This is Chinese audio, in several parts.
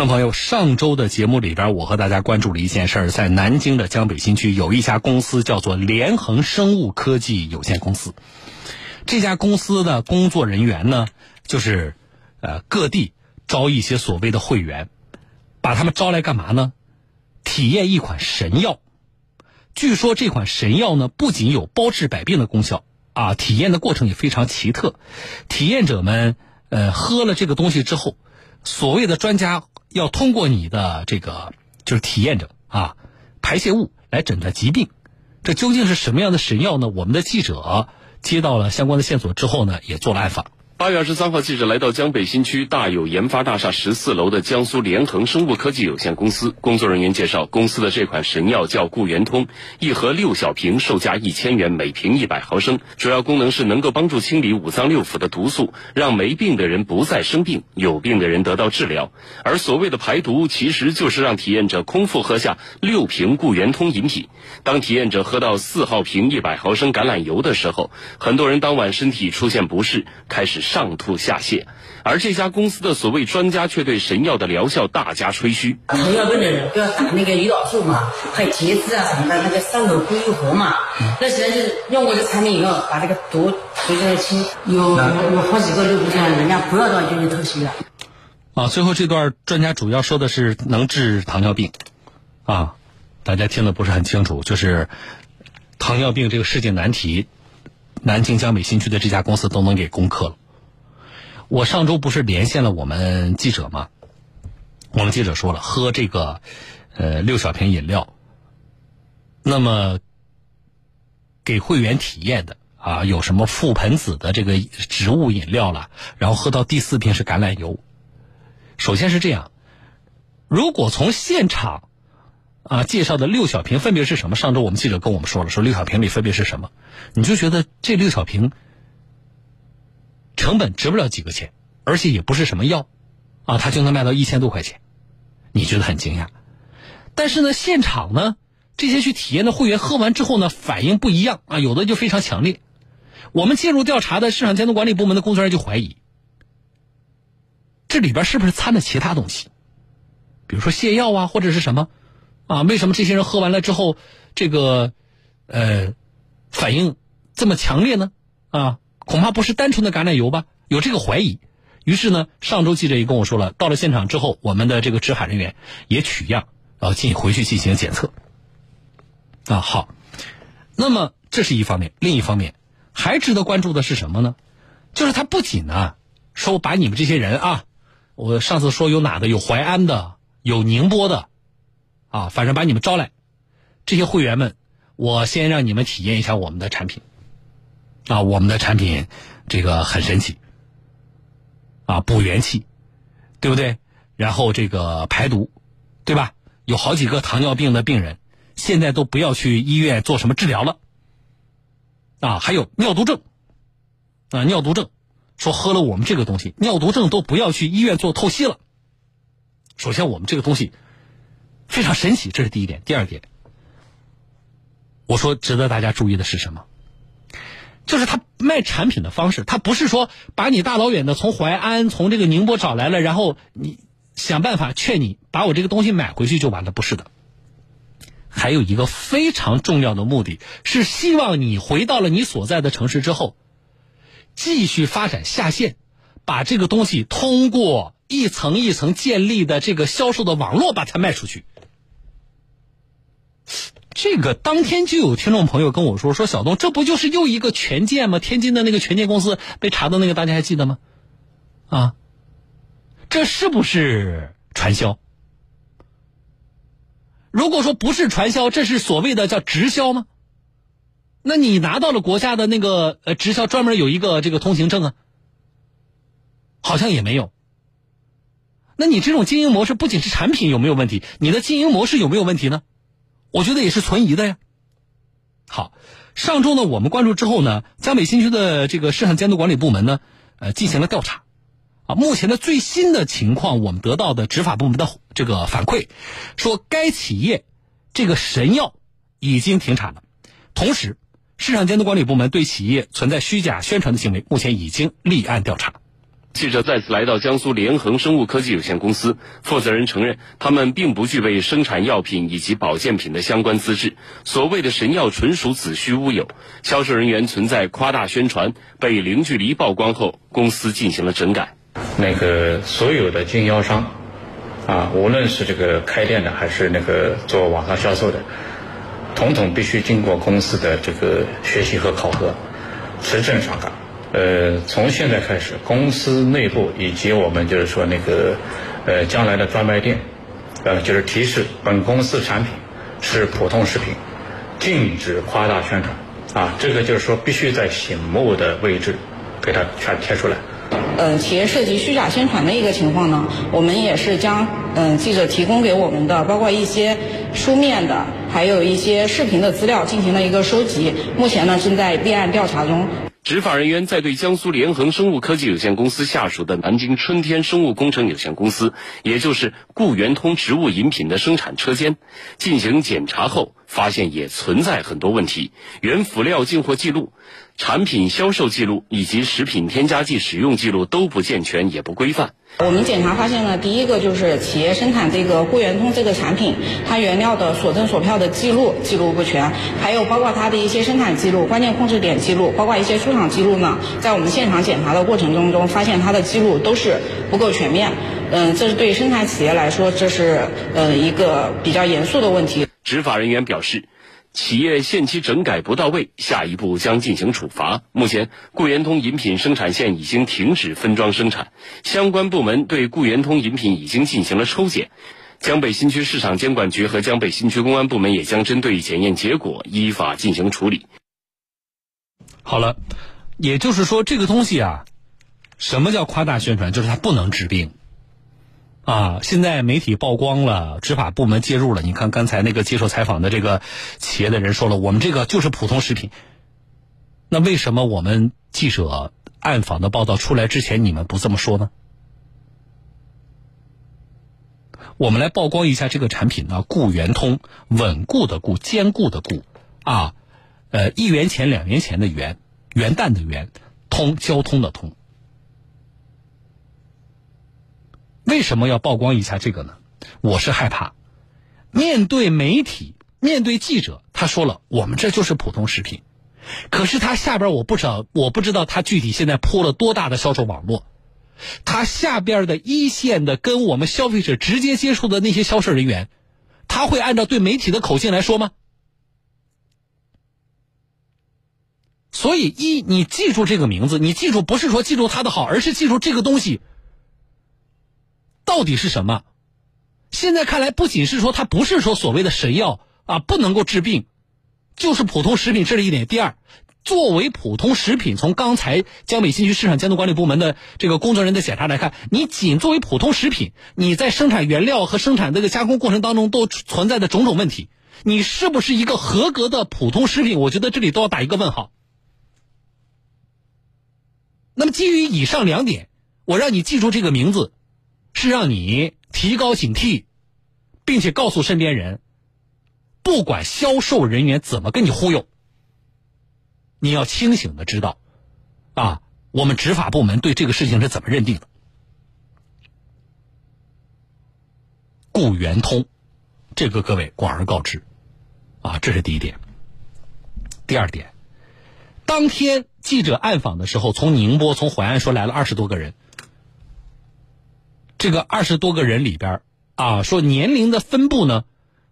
众朋友，上周的节目里边，我和大家关注了一件事儿，在南京的江北新区有一家公司叫做联恒生物科技有限公司。这家公司的工作人员呢，就是呃各地招一些所谓的会员，把他们招来干嘛呢？体验一款神药。据说这款神药呢，不仅有包治百病的功效啊，体验的过程也非常奇特。体验者们呃喝了这个东西之后，所谓的专家。要通过你的这个就是体验者啊排泄物来诊断疾病，这究竟是什么样的神药呢？我们的记者接到了相关的线索之后呢，也做了暗访。八月二十三号，记者来到江北新区大有研发大厦十四楼的江苏联恒生物科技有限公司。工作人员介绍，公司的这款神药叫固元通，一盒六小瓶，售价一千元，每瓶一百毫升。主要功能是能够帮助清理五脏六腑的毒素，让没病的人不再生病，有病的人得到治疗。而所谓的排毒，其实就是让体验者空腹喝下六瓶固元通饮品。当体验者喝到四号瓶一百毫升橄榄油的时候，很多人当晚身体出现不适，开始。上吐下泻，而这家公司的所谓专家却对神药的疗效大加吹嘘。糖尿病的人不要打那个胰岛素嘛，还有节制啊什么的，那个上头不愈合嘛。那实际上就是用过这产品以后，把这个毒随着清，有有好几个六部件，人家不要到医院透析了。啊，最后这段专家主要说的是能治糖尿病，啊，大家听的不是很清楚，就是糖尿病这个世界难题，南京江北新区的这家公司都能给攻克了。我上周不是连线了我们记者吗？我们记者说了，喝这个呃六小瓶饮料，那么给会员体验的啊，有什么覆盆子的这个植物饮料了，然后喝到第四瓶是橄榄油。首先是这样，如果从现场啊介绍的六小瓶分别是什么？上周我们记者跟我们说了，说六小瓶里分别是什么，你就觉得这六小瓶。成本值不了几个钱，而且也不是什么药，啊，它就能卖到一千多块钱，你觉得很惊讶？但是呢，现场呢，这些去体验的会员喝完之后呢，反应不一样啊，有的就非常强烈。我们介入调查的市场监督管理部门的工作人员就怀疑，这里边是不是掺了其他东西，比如说泻药啊，或者是什么啊？为什么这些人喝完了之后，这个呃反应这么强烈呢？啊？恐怕不是单纯的橄榄油吧？有这个怀疑。于是呢，上周记者也跟我说了，到了现场之后，我们的这个执法人员也取样，然后进回去进行检测。啊，好。那么这是一方面，另一方面还值得关注的是什么呢？就是他不仅呢说把你们这些人啊，我上次说有哪的，有淮安的，有宁波的，啊，反正把你们招来，这些会员们，我先让你们体验一下我们的产品。啊，我们的产品这个很神奇，啊，补元气，对不对？然后这个排毒，对吧？有好几个糖尿病的病人，现在都不要去医院做什么治疗了。啊，还有尿毒症，啊，尿毒症，说喝了我们这个东西，尿毒症都不要去医院做透析了。首先，我们这个东西非常神奇，这是第一点。第二点，我说值得大家注意的是什么？就是他卖产品的方式，他不是说把你大老远的从淮安、从这个宁波找来了，然后你想办法劝你把我这个东西买回去就完了，不是的。还有一个非常重要的目的是希望你回到了你所在的城市之后，继续发展下线，把这个东西通过一层一层建立的这个销售的网络把它卖出去。这个当天就有听众朋友跟我说：“说小东，这不就是又一个权健吗？天津的那个权健公司被查的那个，大家还记得吗？啊，这是不是传销？如果说不是传销，这是所谓的叫直销吗？那你拿到了国家的那个呃直销专门有一个这个通行证啊，好像也没有。那你这种经营模式不仅是产品有没有问题，你的经营模式有没有问题呢？”我觉得也是存疑的呀。好，上周呢，我们关注之后呢，江北新区的这个市场监督管理部门呢，呃，进行了调查。啊，目前的最新的情况，我们得到的执法部门的这个反馈，说该企业这个神药已经停产了。同时，市场监督管理部门对企业存在虚假宣传的行为，目前已经立案调查。记者再次来到江苏联恒生物科技有限公司，负责人承认，他们并不具备生产药品以及保健品的相关资质，所谓的神药纯属子虚乌有，销售人员存在夸大宣传，被零距离曝光后，公司进行了整改。那个所有的经销商，啊，无论是这个开店的还是那个做网上销售的，统统必须经过公司的这个学习和考核，持证上岗。呃，从现在开始，公司内部以及我们就是说那个，呃，将来的专卖店，呃，就是提示本公司产品是普通食品，禁止夸大宣传，啊，这个就是说必须在醒目的位置给它全贴出来。呃，企业涉及虚假宣传的一个情况呢，我们也是将嗯记者提供给我们的，包括一些书面的，还有一些视频的资料进行了一个收集，目前呢正在立案调查中。执法人员在对江苏联恒生物科技有限公司下属的南京春天生物工程有限公司，也就是固元通植物饮品的生产车间进行检查后，发现也存在很多问题，原辅料进货记录。产品销售记录以及食品添加剂使用记录都不健全，也不规范。我们检查发现呢，第一个就是企业生产这个固元通这个产品，它原料的所证所票的记录记录不全，还有包括它的一些生产记录、关键控制点记录，包括一些出厂记录呢，在我们现场检查的过程中中，发现它的记录都是不够全面。嗯，这是对生产企业来说，这是呃一个比较严肃的问题。执法人员表示。企业限期整改不到位，下一步将进行处罚。目前，固元通饮品生产线已经停止分装生产，相关部门对固元通饮品已经进行了抽检。江北新区市场监管局和江北新区公安部门也将针对检验结果依法进行处理。好了，也就是说，这个东西啊，什么叫夸大宣传？就是它不能治病。啊！现在媒体曝光了，执法部门介入了。你看刚才那个接受采访的这个企业的人说了，我们这个就是普通食品。那为什么我们记者暗访的报道出来之前，你们不这么说呢？我们来曝光一下这个产品呢，固元通，稳固的固，坚固的固，啊，呃，一元钱两元钱的元，元旦的元，通交通的通。为什么要曝光一下这个呢？我是害怕，面对媒体，面对记者，他说了，我们这就是普通食品。可是他下边我不知道，我不知道他具体现在铺了多大的销售网络，他下边的一线的跟我们消费者直接接触的那些销售人员，他会按照对媒体的口径来说吗？所以，一你记住这个名字，你记住不是说记住它的好，而是记住这个东西。到底是什么？现在看来，不仅是说它不是说所谓的神药啊，不能够治病，就是普通食品。这是一点。第二，作为普通食品，从刚才江北新区市场监督管理部门的这个工作人员的检查来看，你仅作为普通食品，你在生产原料和生产这个加工过程当中都存在的种种问题，你是不是一个合格的普通食品？我觉得这里都要打一个问号。那么，基于以上两点，我让你记住这个名字。是让你提高警惕，并且告诉身边人，不管销售人员怎么跟你忽悠，你要清醒的知道，啊，我们执法部门对这个事情是怎么认定的。固元通，这个各位广而告之，啊，这是第一点。第二点，当天记者暗访的时候，从宁波、从淮安说来了二十多个人。这个二十多个人里边啊，说年龄的分布呢，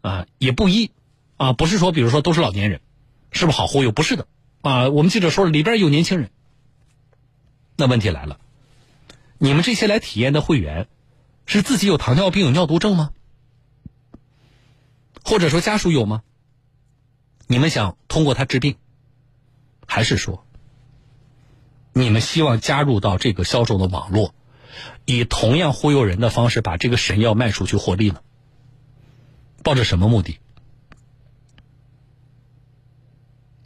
啊也不一，啊不是说比如说都是老年人，是不是好忽悠？不是的，啊我们记者说了，里边有年轻人。那问题来了，你们这些来体验的会员，是自己有糖尿病、有尿毒症吗？或者说家属有吗？你们想通过他治病，还是说，你们希望加入到这个销售的网络？以同样忽悠人的方式把这个神药卖出去获利呢？抱着什么目的？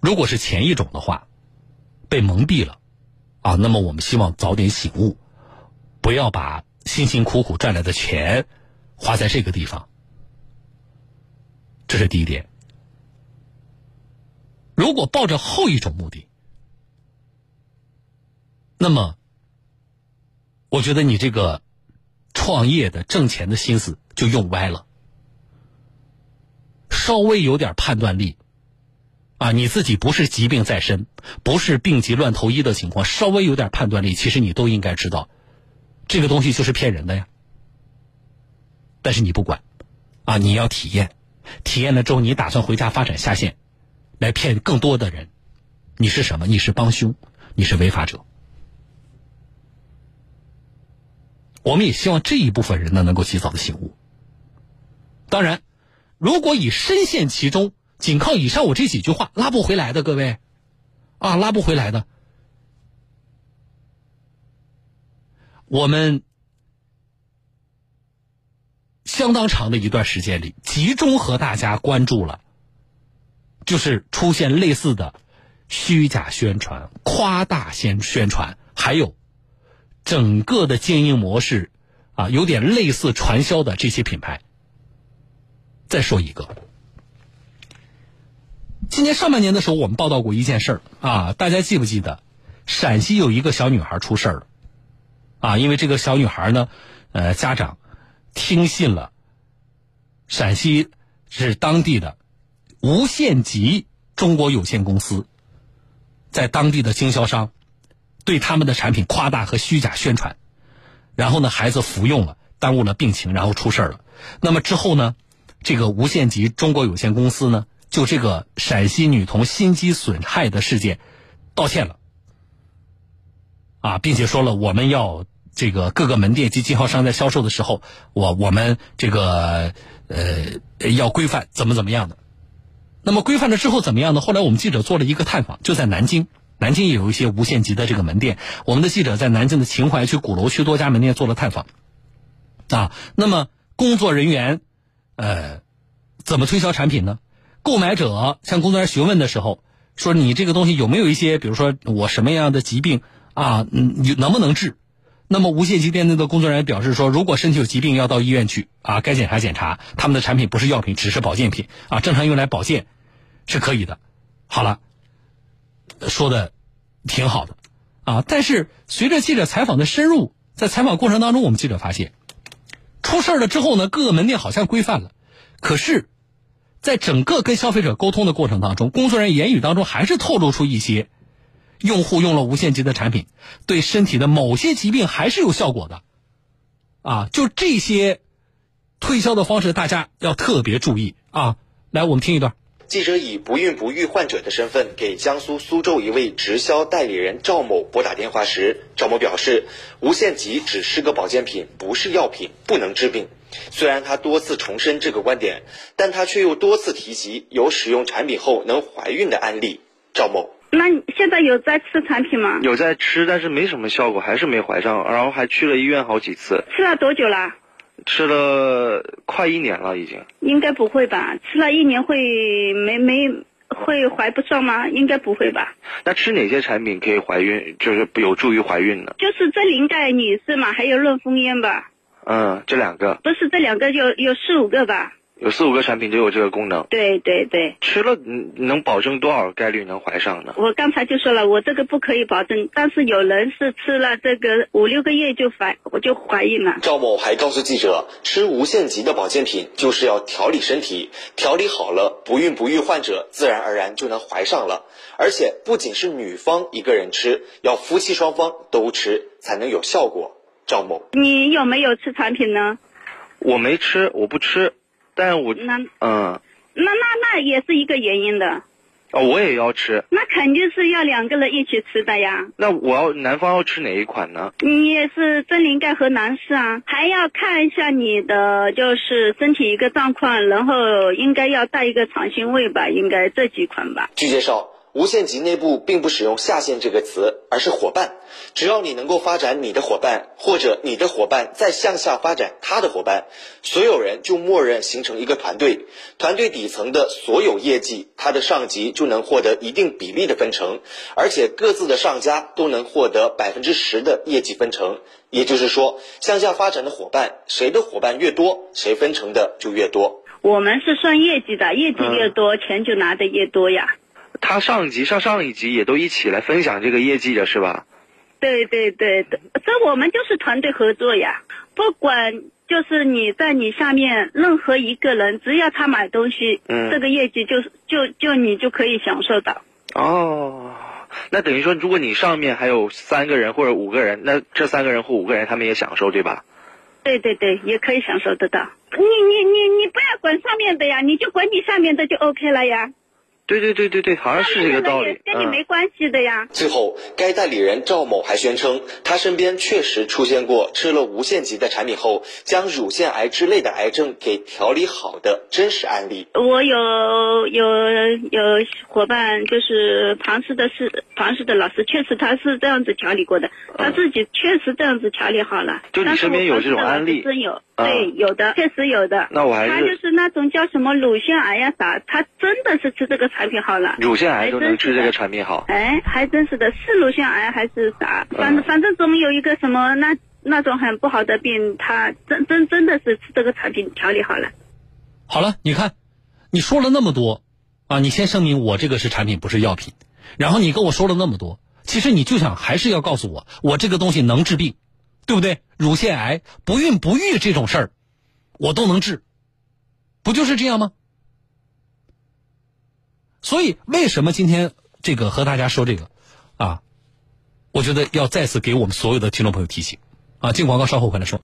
如果是前一种的话，被蒙蔽了啊，那么我们希望早点醒悟，不要把辛辛苦苦赚来的钱花在这个地方。这是第一点。如果抱着后一种目的，那么。我觉得你这个创业的挣钱的心思就用歪了。稍微有点判断力，啊，你自己不是疾病在身，不是病急乱投医的情况，稍微有点判断力，其实你都应该知道，这个东西就是骗人的呀。但是你不管，啊，你要体验，体验了之后，你打算回家发展下线，来骗更多的人，你是什么？你是帮凶，你是违法者。我们也希望这一部分人呢能够及早的醒悟。当然。如果已深陷其中，仅靠以上我这几句话拉不回来的，各位，啊，拉不回来的。我们相当长的一段时间里，集中和大家关注了，就是出现类似的虚假宣传、夸大宣宣传，还有整个的经营模式啊，有点类似传销的这些品牌。再说一个，今年上半年的时候，我们报道过一件事儿啊，大家记不记得？陕西有一个小女孩出事儿了，啊，因为这个小女孩呢，呃，家长听信了陕西是当地的无限极中国有限公司在当地的经销商对他们的产品夸大和虚假宣传，然后呢，孩子服用了，耽误了病情，然后出事儿了。那么之后呢？这个无限极中国有限公司呢，就这个陕西女童心肌损害的事件，道歉了，啊，并且说了我们要这个各个门店及经销商在销售的时候，我我们这个呃要规范怎么怎么样的。那么规范了之后怎么样呢？后来我们记者做了一个探访，就在南京，南京也有一些无限极的这个门店，我们的记者在南京的秦淮区、鼓楼区多家门店做了探访，啊，那么工作人员。呃，怎么推销产品呢？购买者向工作人员询问的时候，说你这个东西有没有一些，比如说我什么样的疾病啊，你，能不能治？那么无限极店内的工作人员表示说，如果身体有疾病，要到医院去啊，该检查检查。他们的产品不是药品，只是保健品啊，正常用来保健是可以的。好了，说的挺好的啊，但是随着记者采访的深入，在采访过程当中，我们记者发现。出事了之后呢，各个门店好像规范了，可是，在整个跟消费者沟通的过程当中，工作人员言语当中还是透露出一些，用户用了无限极的产品，对身体的某些疾病还是有效果的，啊，就这些推销的方式，大家要特别注意啊！来，我们听一段。记者以不孕不育患者的身份给江苏苏州一位直销代理人赵某拨打电话时，赵某表示，无限极只是个保健品，不是药品，不能治病。虽然他多次重申这个观点，但他却又多次提及有使用产品后能怀孕的案例。赵某，那你现在有在吃产品吗？有在吃，但是没什么效果，还是没怀上，然后还去了医院好几次。吃了多久了？吃了快一年了，已经。应该不会吧？吃了一年会没没会怀不上吗？应该不会吧？那吃哪些产品可以怀孕？就是有助于怀孕的？就是这灵盖女士嘛，还有润风烟吧。嗯，这两个。不是这两个，有有四五个吧。有四五个产品都有这个功能。对对对，吃了能保证多少概率能怀上呢？我刚才就说了，我这个不可以保证，但是有人是吃了这个五六个月就怀，我就怀孕了。赵某还告诉记者，吃无限极的保健品就是要调理身体，调理好了，不孕不育患者自然而然就能怀上了。而且不仅是女方一个人吃，要夫妻双方都吃才能有效果。赵某，你有没有吃产品呢？我没吃，我不吃。但我那嗯，那那那也是一个原因的。哦，我也要吃。那肯定是要两个人一起吃的呀。那我要男方要吃哪一款呢？你也是真灵盖和男士啊，还要看一下你的就是身体一个状况，然后应该要带一个长心胃吧，应该这几款吧。据介绍。无限极内部并不使用下线这个词，而是伙伴。只要你能够发展你的伙伴，或者你的伙伴再向下发展他的伙伴，所有人就默认形成一个团队。团队底层的所有业绩，他的上级就能获得一定比例的分成，而且各自的上家都能获得百分之十的业绩分成。也就是说，向下发展的伙伴，谁的伙伴越多，谁分成的就越多。我们是算业绩的，业绩越多，钱就拿的越多呀。他上级、上上一级也都一起来分享这个业绩的是吧？对对对对，这我们就是团队合作呀，不管就是你在你下面任何一个人，只要他买东西，嗯这个业绩就就就你就可以享受到。哦，那等于说，如果你上面还有三个人或者五个人，那这三个人或五个人他们也享受，对吧？对对对，也可以享受得到。你你你你不要管上面的呀，你就管你下面的就 OK 了呀。对对对对对，好像是这个道理。跟你嗯没关系的呀。最后，该代理人赵某还宣称，他身边确实出现过吃了无限极的产品后，将乳腺癌之类的癌症给调理好的真实案例。我有有有伙伴，就是庞氏的是庞氏的老师，确实他是这样子调理过的，他自己确实这样子调理好了。就你身边有这种案例真有，啊对，有的，确实有的。那我还是他就是那种叫什么乳腺癌呀啥，他真的是吃这个产品好了。乳腺癌都能治这个。产品好。哎，还真是的，是乳腺癌还是啥？反正、嗯反正总有一个什么那那种很不好的病，他真真真的是吃这个产品调理好了。好了，你看，你说了那么多，啊，你先声明我这个是产品，不是药品，然后你跟我说了那么多，其实你就想还是要告诉我，我这个东西能治病，对不对？乳腺癌、不孕不育这种事儿，我都能治，不就是这样吗？所以，为什么今天这个和大家说这个，啊，我觉得要再次给我们所有的听众朋友提醒，啊，进广告稍后回来说。